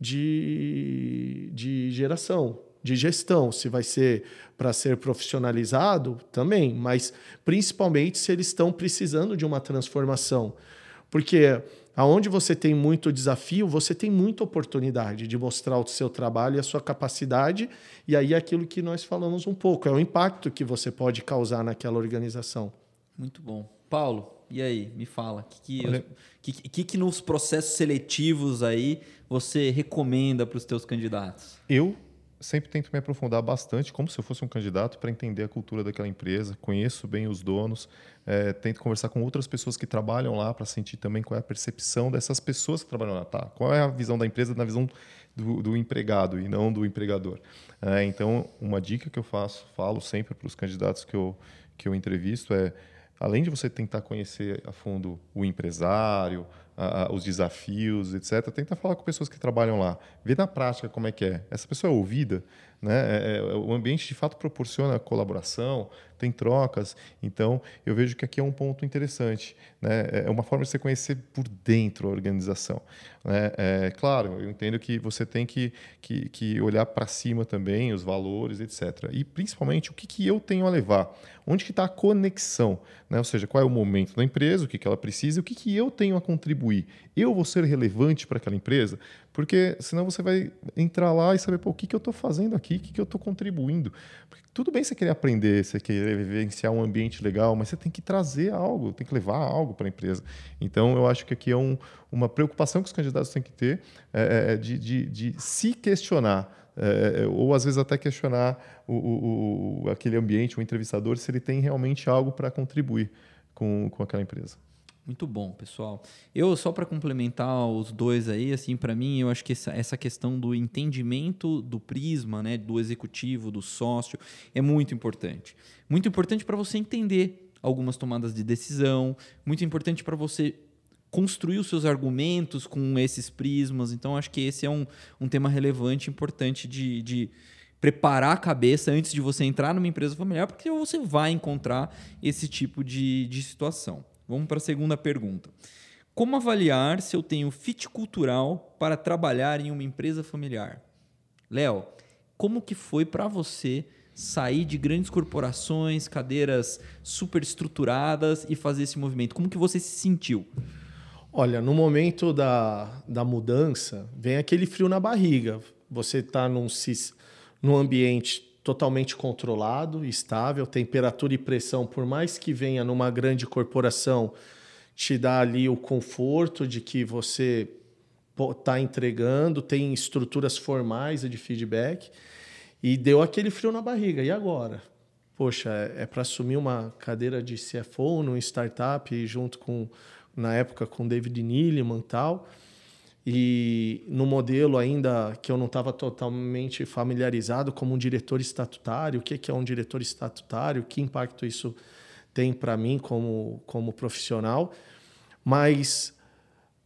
de, de geração, de gestão. Se vai ser para ser profissionalizado, também, mas principalmente se eles estão precisando de uma transformação. Porque Aonde você tem muito desafio, você tem muita oportunidade de mostrar o seu trabalho e a sua capacidade, e aí é aquilo que nós falamos um pouco, é o impacto que você pode causar naquela organização. Muito bom. Paulo, e aí, me fala, o que que, que, que, que, nos processos seletivos aí você recomenda para os teus candidatos? Eu sempre tento me aprofundar bastante, como se eu fosse um candidato, para entender a cultura daquela empresa, conheço bem os donos, é, tento conversar com outras pessoas que trabalham lá para sentir também qual é a percepção dessas pessoas que trabalham lá, tá? Qual é a visão da empresa na visão do, do empregado e não do empregador. É, então, uma dica que eu faço, falo sempre para os candidatos que eu, que eu entrevisto é, além de você tentar conhecer a fundo o empresário, os desafios, etc. Tenta falar com pessoas que trabalham lá, ver na prática como é que é. Essa pessoa é ouvida, né? É, é, o ambiente de fato proporciona colaboração, tem trocas. Então, eu vejo que aqui é um ponto interessante. Né? É uma forma de você conhecer por dentro a organização. Né? É, claro, eu entendo que você tem que, que, que olhar para cima também, os valores, etc. E, principalmente, o que, que eu tenho a levar? Onde que está a conexão? Né? Ou seja, qual é o momento da empresa, o que, que ela precisa, o que, que eu tenho a contribuir. Eu vou ser relevante para aquela empresa? Porque senão você vai entrar lá e saber, pô, o que, que eu estou fazendo aqui, o que, que eu estou contribuindo. Porque tudo bem você querer aprender, você querer vivenciar um ambiente legal, mas você tem que trazer algo, tem que levar algo para a empresa. Então, eu acho que aqui é um, uma preocupação que os candidatos têm que ter é, é, é de, de, de se questionar. É, é, ou às vezes até questionar o, o, o, aquele ambiente, o entrevistador, se ele tem realmente algo para contribuir com, com aquela empresa. Muito bom, pessoal. Eu só para complementar os dois aí, assim, para mim, eu acho que essa, essa questão do entendimento do prisma, né, do executivo, do sócio, é muito importante. Muito importante para você entender algumas tomadas de decisão, muito importante para você construir os seus argumentos com esses prismas. Então, acho que esse é um, um tema relevante, importante de, de preparar a cabeça antes de você entrar numa empresa familiar, porque você vai encontrar esse tipo de, de situação. Vamos para a segunda pergunta. Como avaliar se eu tenho fit cultural para trabalhar em uma empresa familiar? Léo, como que foi para você sair de grandes corporações, cadeiras super estruturadas e fazer esse movimento? Como que você se sentiu? Olha, no momento da, da mudança, vem aquele frio na barriga. Você está num, num ambiente totalmente controlado, estável, temperatura e pressão, por mais que venha numa grande corporação, te dá ali o conforto de que você está entregando, tem estruturas formais de feedback, e deu aquele frio na barriga. E agora? Poxa, é, é para assumir uma cadeira de CFO num startup junto com na época com David Neeleman e tal. E no modelo ainda que eu não estava totalmente familiarizado como um diretor estatutário, o que, é um diretor estatutário, que impacto isso tem para mim como, como profissional. Mas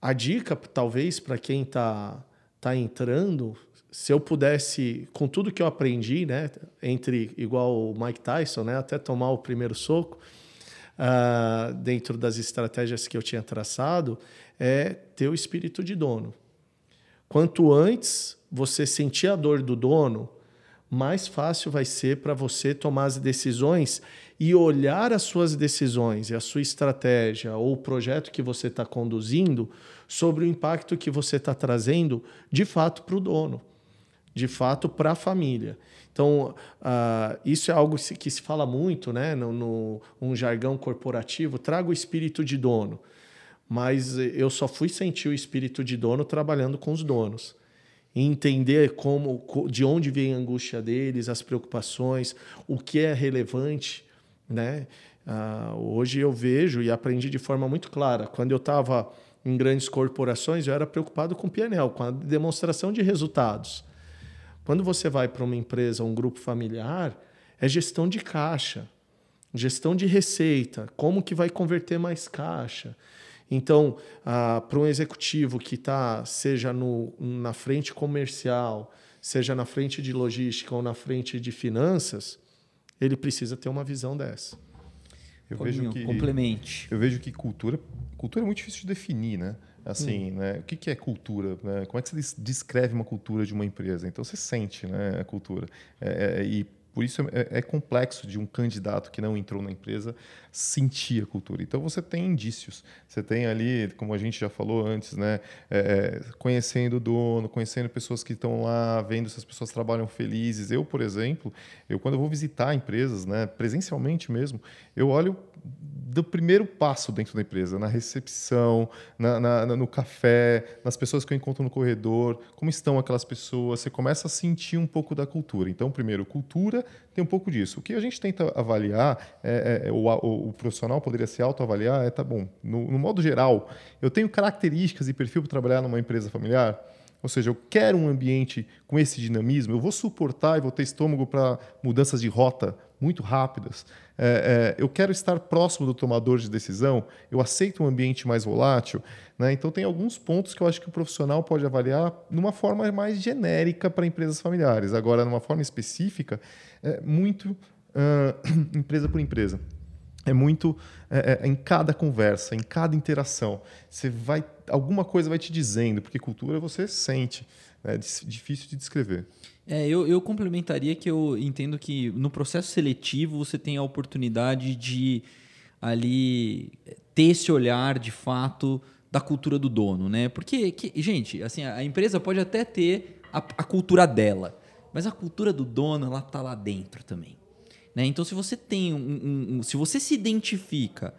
a dica, talvez, para quem está tá entrando, se eu pudesse, com tudo que eu aprendi, né, entre igual o Mike Tyson, né, até tomar o primeiro soco, uh, dentro das estratégias que eu tinha traçado, é ter o espírito de dono. Quanto antes você sentir a dor do dono, mais fácil vai ser para você tomar as decisões e olhar as suas decisões e a sua estratégia ou o projeto que você está conduzindo sobre o impacto que você está trazendo de fato para o dono, de fato para a família. Então, uh, isso é algo que se fala muito né, no, no um jargão corporativo: traga o espírito de dono. Mas eu só fui sentir o espírito de dono trabalhando com os donos. entender como, de onde vem a angústia deles, as preocupações, o que é relevante. Né? Uh, hoje eu vejo e aprendi de forma muito clara. Quando eu estava em grandes corporações, eu era preocupado com o PNL, com a demonstração de resultados. Quando você vai para uma empresa, um grupo familiar, é gestão de caixa, gestão de receita, como que vai converter mais caixa. Então, ah, para um executivo que está, seja no, na frente comercial, seja na frente de logística ou na frente de finanças, ele precisa ter uma visão dessa. Eu vejo que complemente. Eu vejo que cultura, cultura é muito difícil de definir, né? Assim, hum. né? O que, que é cultura? Né? Como é que você descreve uma cultura de uma empresa? Então você sente, né, a cultura. É, é, e por isso é, é, complexo de um candidato que não entrou na empresa sentir a cultura. Então você tem indícios. Você tem ali, como a gente já falou antes, né, é, é conhecendo o dono, conhecendo pessoas que estão lá, vendo se as pessoas trabalham felizes. Eu, por exemplo, eu quando eu vou visitar empresas, né, presencialmente mesmo, eu olho do primeiro passo dentro da empresa, na recepção, na, na, no café, nas pessoas que eu encontro no corredor, como estão aquelas pessoas, você começa a sentir um pouco da cultura. Então, primeiro, cultura tem um pouco disso. O que a gente tenta avaliar, é, é, é o, o, o, profissional poderia se autoavaliar, é, tá bom, no, no modo geral, eu tenho características e perfil para trabalhar numa empresa familiar? Ou seja, eu quero um ambiente com esse dinamismo, eu vou suportar e vou ter estômago para mudanças de rota muito rápidas. É, é, eu quero estar próximo do tomador de decisão, eu aceito um ambiente mais volátil. Né? Então, tem alguns pontos que eu acho que o profissional pode avaliar de uma forma mais genérica para empresas familiares. Agora, numa forma específica, é muito uh, empresa por empresa é muito é, é, em cada conversa, em cada interação. Você vai alguma coisa vai te dizendo, porque cultura você sente, né? é difícil de descrever. É, eu, eu complementaria que eu entendo que no processo seletivo você tem a oportunidade de ali ter esse olhar de fato da cultura do dono, né? Porque, que, gente, assim, a empresa pode até ter a, a cultura dela, mas a cultura do dono ela tá lá dentro também. Né? Então, se você tem um, um, um, se você se identifica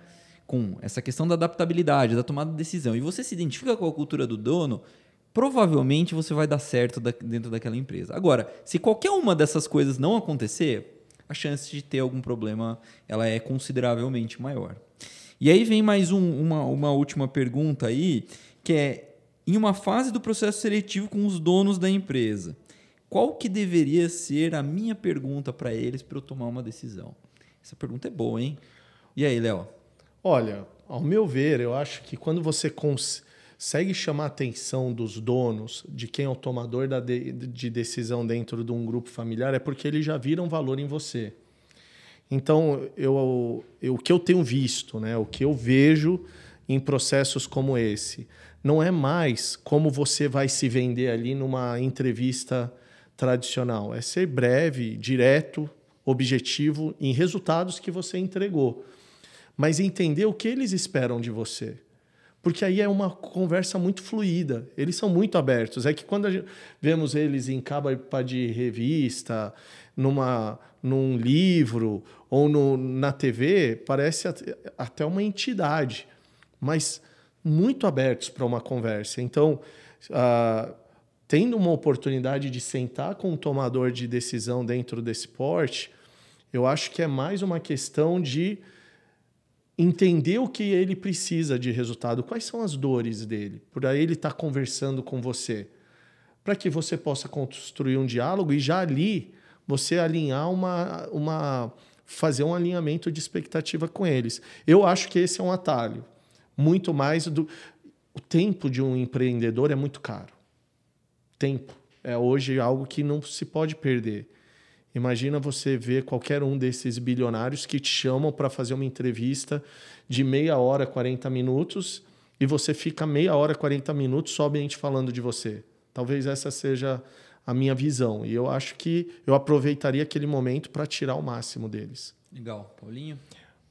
com essa questão da adaptabilidade, da tomada de decisão, e você se identifica com a cultura do dono, provavelmente você vai dar certo dentro daquela empresa. Agora, se qualquer uma dessas coisas não acontecer, a chance de ter algum problema ela é consideravelmente maior. E aí vem mais um, uma, uma última pergunta aí, que é em uma fase do processo seletivo com os donos da empresa qual que deveria ser a minha pergunta para eles para eu tomar uma decisão? Essa pergunta é boa, hein? E aí, Léo? Olha, ao meu ver, eu acho que quando você consegue chamar a atenção dos donos, de quem é o tomador da de, de decisão dentro de um grupo familiar, é porque eles já viram valor em você. Então, eu, eu, o que eu tenho visto, né, o que eu vejo em processos como esse, não é mais como você vai se vender ali numa entrevista tradicional. É ser breve, direto, objetivo em resultados que você entregou, mas entender o que eles esperam de você. Porque aí é uma conversa muito fluida. Eles são muito abertos. É que quando vemos eles em capa de revista, numa, num livro ou no, na TV, parece até uma entidade, mas muito abertos para uma conversa. Então, uh, tendo uma oportunidade de sentar com um tomador de decisão dentro desse porte, eu acho que é mais uma questão de entender o que ele precisa de resultado, quais são as dores dele, por ele está conversando com você, para que você possa construir um diálogo e já ali você alinhar uma, uma fazer um alinhamento de expectativa com eles. Eu acho que esse é um atalho, muito mais do o tempo de um empreendedor é muito caro tempo. É hoje algo que não se pode perder. Imagina você ver qualquer um desses bilionários que te chamam para fazer uma entrevista de meia hora, 40 minutos, e você fica meia hora, 40 minutos somente falando de você. Talvez essa seja a minha visão. E eu acho que eu aproveitaria aquele momento para tirar o máximo deles. Legal. Paulinho?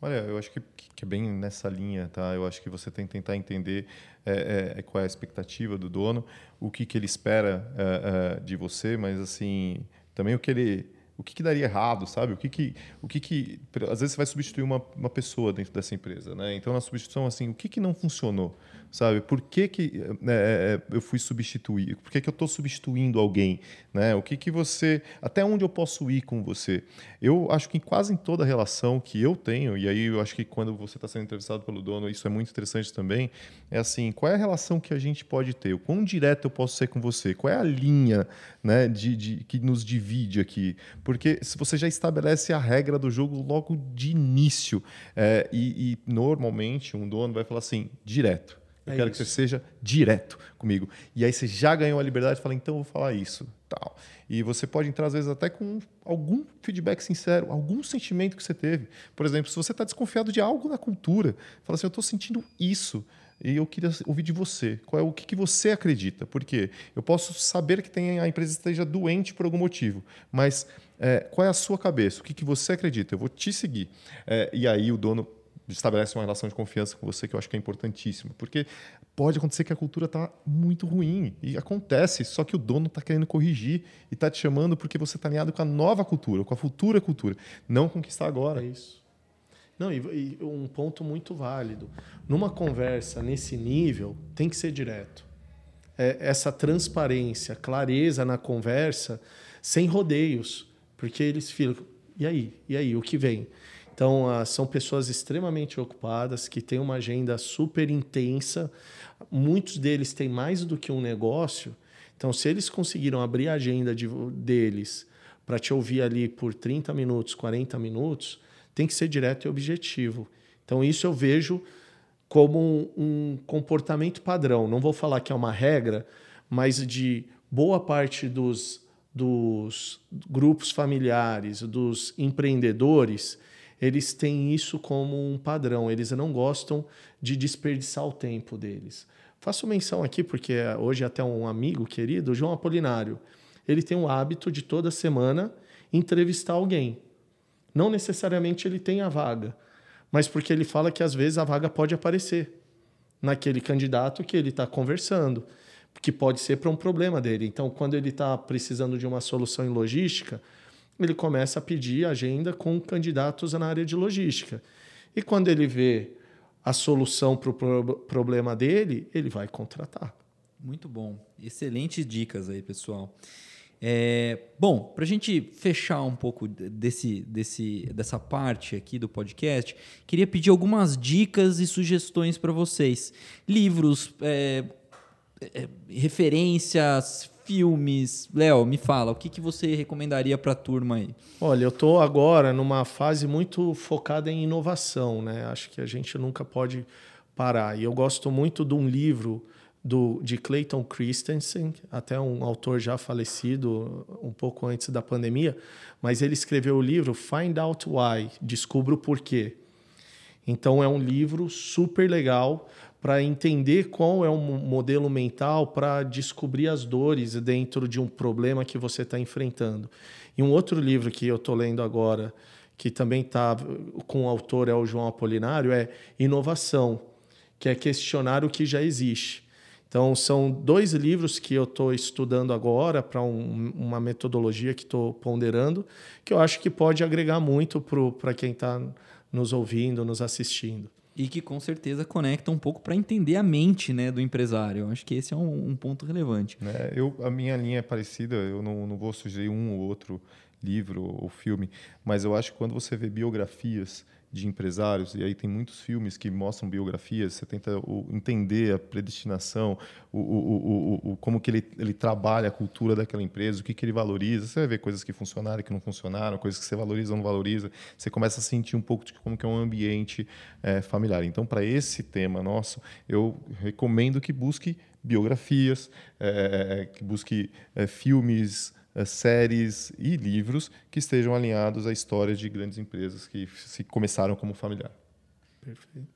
Olha, eu acho que, que é bem nessa linha, tá? Eu acho que você tem que tentar entender é, é, qual é a expectativa do dono, o que, que ele espera é, é de você, mas assim também o que ele o que, que, daria errado, sabe? O que que, o que que, às vezes você vai substituir uma, uma pessoa dentro dessa empresa, né? Então na substituição assim, o que que não funcionou? Sabe? Por que, que né, é, é, eu fui substituir? Por que, que eu estou substituindo alguém? Né? O que, que você. Até onde eu posso ir com você? Eu acho que quase em toda relação que eu tenho, e aí eu acho que quando você está sendo entrevistado pelo dono, isso é muito interessante também, é assim: qual é a relação que a gente pode ter? O quão direto eu posso ser com você? Qual é a linha né, de, de que nos divide aqui? Porque se você já estabelece a regra do jogo logo de início, é, e, e normalmente um dono vai falar assim, direto. Eu é quero isso. que você seja direto comigo. E aí você já ganhou a liberdade de falar, então eu vou falar isso. tal. E você pode entrar, às vezes, até com algum feedback sincero, algum sentimento que você teve. Por exemplo, se você está desconfiado de algo na cultura, fala assim, eu estou sentindo isso. E eu queria ouvir de você. Qual é o que, que você acredita? Porque eu posso saber que tem, a empresa esteja doente por algum motivo, mas é, qual é a sua cabeça? O que, que você acredita? Eu vou te seguir. É, e aí o dono estabelece uma relação de confiança com você que eu acho que é importantíssimo, porque pode acontecer que a cultura está muito ruim e acontece, só que o dono está querendo corrigir e está te chamando porque você está alinhado com a nova cultura, com a futura cultura, não está agora. É isso. Não, e, e um ponto muito válido. Numa conversa nesse nível, tem que ser direto. É, essa transparência, clareza na conversa, sem rodeios, porque eles ficam, e aí? E aí? O que vem? Então, uh, são pessoas extremamente ocupadas, que têm uma agenda super intensa. Muitos deles têm mais do que um negócio. Então, se eles conseguiram abrir a agenda de, deles para te ouvir ali por 30 minutos, 40 minutos, tem que ser direto e objetivo. Então, isso eu vejo como um, um comportamento padrão. Não vou falar que é uma regra, mas de boa parte dos, dos grupos familiares, dos empreendedores, eles têm isso como um padrão, eles não gostam de desperdiçar o tempo deles. Faço menção aqui porque hoje até um amigo querido, João Apolinário, ele tem o hábito de toda semana entrevistar alguém. Não necessariamente ele tem a vaga, mas porque ele fala que às vezes a vaga pode aparecer naquele candidato que ele está conversando, que pode ser para um problema dele. Então, quando ele está precisando de uma solução em logística, ele começa a pedir agenda com candidatos na área de logística. E quando ele vê a solução para o pro problema dele, ele vai contratar. Muito bom. Excelentes dicas aí, pessoal. É, bom, para a gente fechar um pouco desse, desse, dessa parte aqui do podcast, queria pedir algumas dicas e sugestões para vocês. Livros, é, é, referências, filmes. Léo, me fala, o que, que você recomendaria para a turma aí? Olha, eu estou agora numa fase muito focada em inovação, né? Acho que a gente nunca pode parar. E eu gosto muito de um livro do, de Clayton Christensen, até um autor já falecido um pouco antes da pandemia, mas ele escreveu o livro Find Out Why, Descubra o Porquê. Então é um livro super legal para entender qual é o modelo mental para descobrir as dores dentro de um problema que você está enfrentando. E um outro livro que eu estou lendo agora, que também está com o autor é o João Apolinário, é Inovação, que é questionar o que já existe. Então, são dois livros que eu estou estudando agora para um, uma metodologia que estou ponderando, que eu acho que pode agregar muito para quem está nos ouvindo, nos assistindo. E que com certeza conecta um pouco para entender a mente né, do empresário. Eu acho que esse é um, um ponto relevante. É, eu, a minha linha é parecida, eu não, não vou sugerir um ou outro livro ou filme, mas eu acho que quando você vê biografias de empresários, e aí tem muitos filmes que mostram biografias, você tenta o, entender a predestinação, o, o, o, como que ele, ele trabalha a cultura daquela empresa, o que, que ele valoriza, você vai ver coisas que funcionaram que não funcionaram, coisas que você valoriza ou não valoriza, você começa a sentir um pouco de como que é um ambiente é, familiar. Então, para esse tema nosso, eu recomendo que busque biografias, é, que busque é, filmes, séries e livros que estejam alinhados à história de grandes empresas que se começaram como familiar. Perfeito.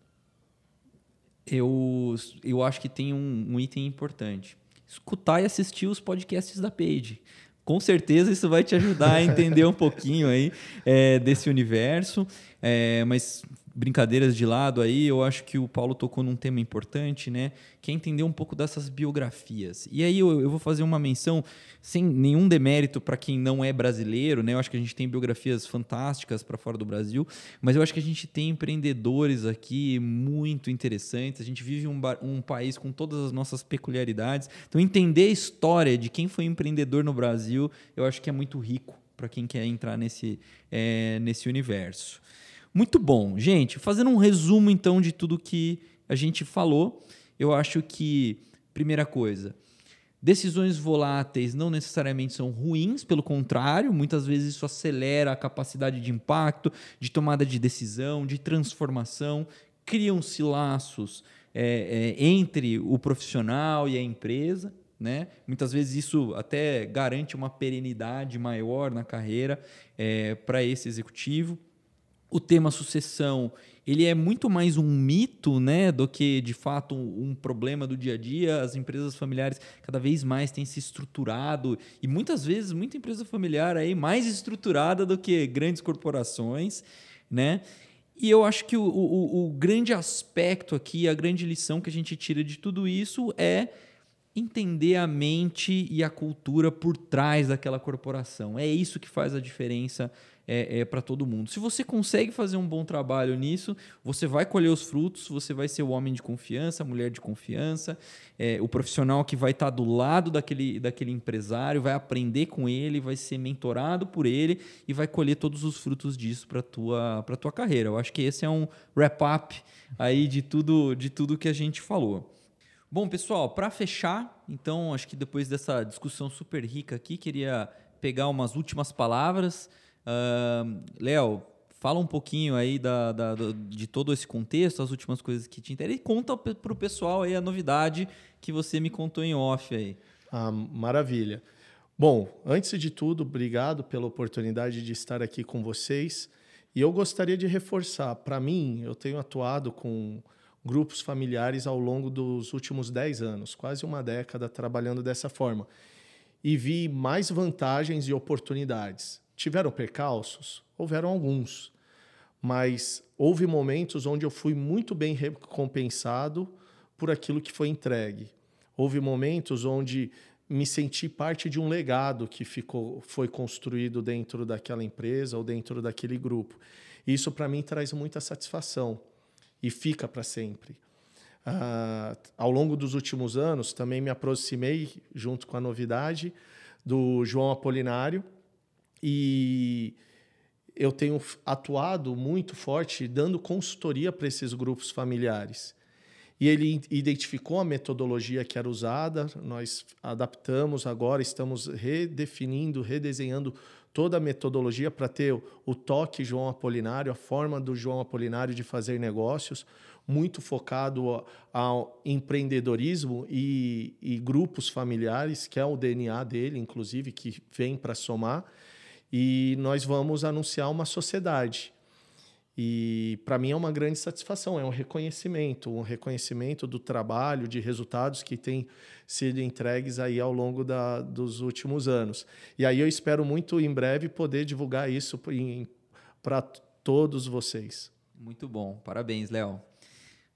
Eu, eu acho que tem um, um item importante. Escutar e assistir os podcasts da Page com certeza isso vai te ajudar a entender um pouquinho aí é, desse universo. É, mas brincadeiras de lado aí, eu acho que o Paulo tocou num tema importante, né? Que é entender um pouco dessas biografias. E aí eu, eu vou fazer uma menção sem nenhum demérito para quem não é brasileiro, né? Eu acho que a gente tem biografias fantásticas para fora do Brasil, mas eu acho que a gente tem empreendedores aqui muito interessantes. A gente vive um, um país com todas as nossas peculiaridades. Então entender a história de quem foi empreendedor no Brasil, eu acho que é muito rico para quem quer entrar nesse, é, nesse universo. Muito bom. Gente, fazendo um resumo então de tudo que a gente falou, eu acho que, primeira coisa, decisões voláteis não necessariamente são ruins, pelo contrário, muitas vezes isso acelera a capacidade de impacto, de tomada de decisão, de transformação, criam-se laços é, é, entre o profissional e a empresa. Né? Muitas vezes isso até garante uma perenidade maior na carreira é, para esse executivo o tema sucessão ele é muito mais um mito né, do que de fato um, um, problema do dia a dia. As empresas familiares cada vez mais têm se estruturado e muitas vezes muita empresa familiar aí mais estruturada do que grandes corporações, né? E eu acho que o, o, o grande aspecto aqui, a grande lição que a gente tira de tudo isso é entender a mente e a cultura por trás daquela corporação. É isso que faz a diferença é, é para todo mundo. Se você consegue fazer um bom trabalho nisso, você vai colher os frutos, você vai ser o homem de confiança, a mulher de confiança, é, o profissional que vai estar tá do lado daquele, daquele empresário, vai aprender com ele, vai ser mentorado por ele e vai colher todos os frutos disso para tua para tua carreira. Eu acho que esse é um wrap up aí de tudo de tudo que a gente falou. Bom, pessoal, para fechar, então acho que depois dessa discussão super rica aqui, queria pegar umas últimas palavras Uh, Léo, fala um pouquinho aí da, da, de todo esse contexto, as últimas coisas que te interessam e conta para o pessoal aí a novidade que você me contou em off aí. Ah, maravilha. Bom, antes de tudo, obrigado pela oportunidade de estar aqui com vocês. E eu gostaria de reforçar, para mim, eu tenho atuado com grupos familiares ao longo dos últimos 10 anos, quase uma década trabalhando dessa forma. E vi mais vantagens e oportunidades. Tiveram percalços? Houveram alguns. Mas houve momentos onde eu fui muito bem recompensado por aquilo que foi entregue. Houve momentos onde me senti parte de um legado que ficou, foi construído dentro daquela empresa ou dentro daquele grupo. Isso para mim traz muita satisfação e fica para sempre. Uh, ao longo dos últimos anos, também me aproximei, junto com a novidade, do João Apolinário, e eu tenho atuado muito forte dando consultoria para esses grupos familiares. E ele identificou a metodologia que era usada, nós adaptamos agora, estamos redefinindo, redesenhando toda a metodologia para ter o toque João Apolinário, a forma do João Apolinário de fazer negócios, muito focado ao empreendedorismo e, e grupos familiares, que é o DNA dele, inclusive, que vem para somar e nós vamos anunciar uma sociedade. E para mim é uma grande satisfação, é um reconhecimento, um reconhecimento do trabalho, de resultados que têm sido entregues aí ao longo da, dos últimos anos. E aí eu espero muito em breve poder divulgar isso para todos vocês. Muito bom, parabéns, Léo.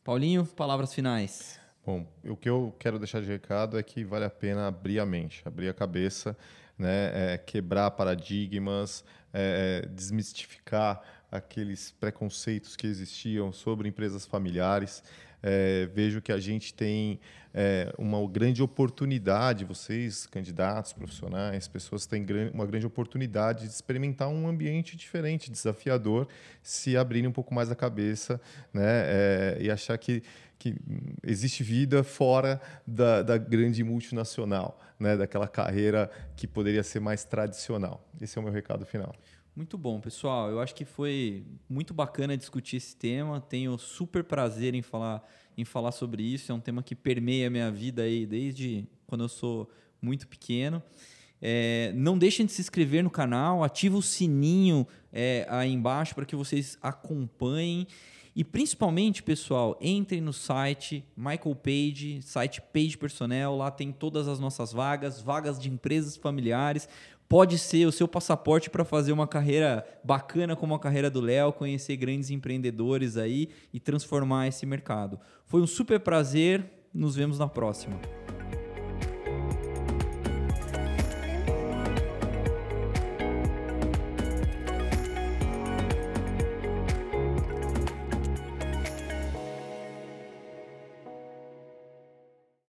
Paulinho, palavras finais. Bom, o que eu quero deixar de recado é que vale a pena abrir a mente, abrir a cabeça, né, é, quebrar paradigmas, é, desmistificar aqueles preconceitos que existiam sobre empresas familiares. É, vejo que a gente tem é, uma grande oportunidade, vocês, candidatos, profissionais, pessoas têm uma grande oportunidade de experimentar um ambiente diferente, desafiador, se abrirem um pouco mais a cabeça né, é, e achar que, que existe vida fora da, da grande multinacional, né, daquela carreira que poderia ser mais tradicional. Esse é o meu recado final. Muito bom, pessoal. Eu acho que foi muito bacana discutir esse tema. Tenho super prazer em falar, em falar sobre isso. É um tema que permeia a minha vida aí desde quando eu sou muito pequeno. É, não deixem de se inscrever no canal, ativa o sininho é, aí embaixo para que vocês acompanhem. E principalmente, pessoal, entrem no site Michael Page, site Page Personnel, lá tem todas as nossas vagas, vagas de empresas familiares pode ser o seu passaporte para fazer uma carreira bacana como a carreira do Léo, conhecer grandes empreendedores aí e transformar esse mercado. Foi um super prazer, nos vemos na próxima.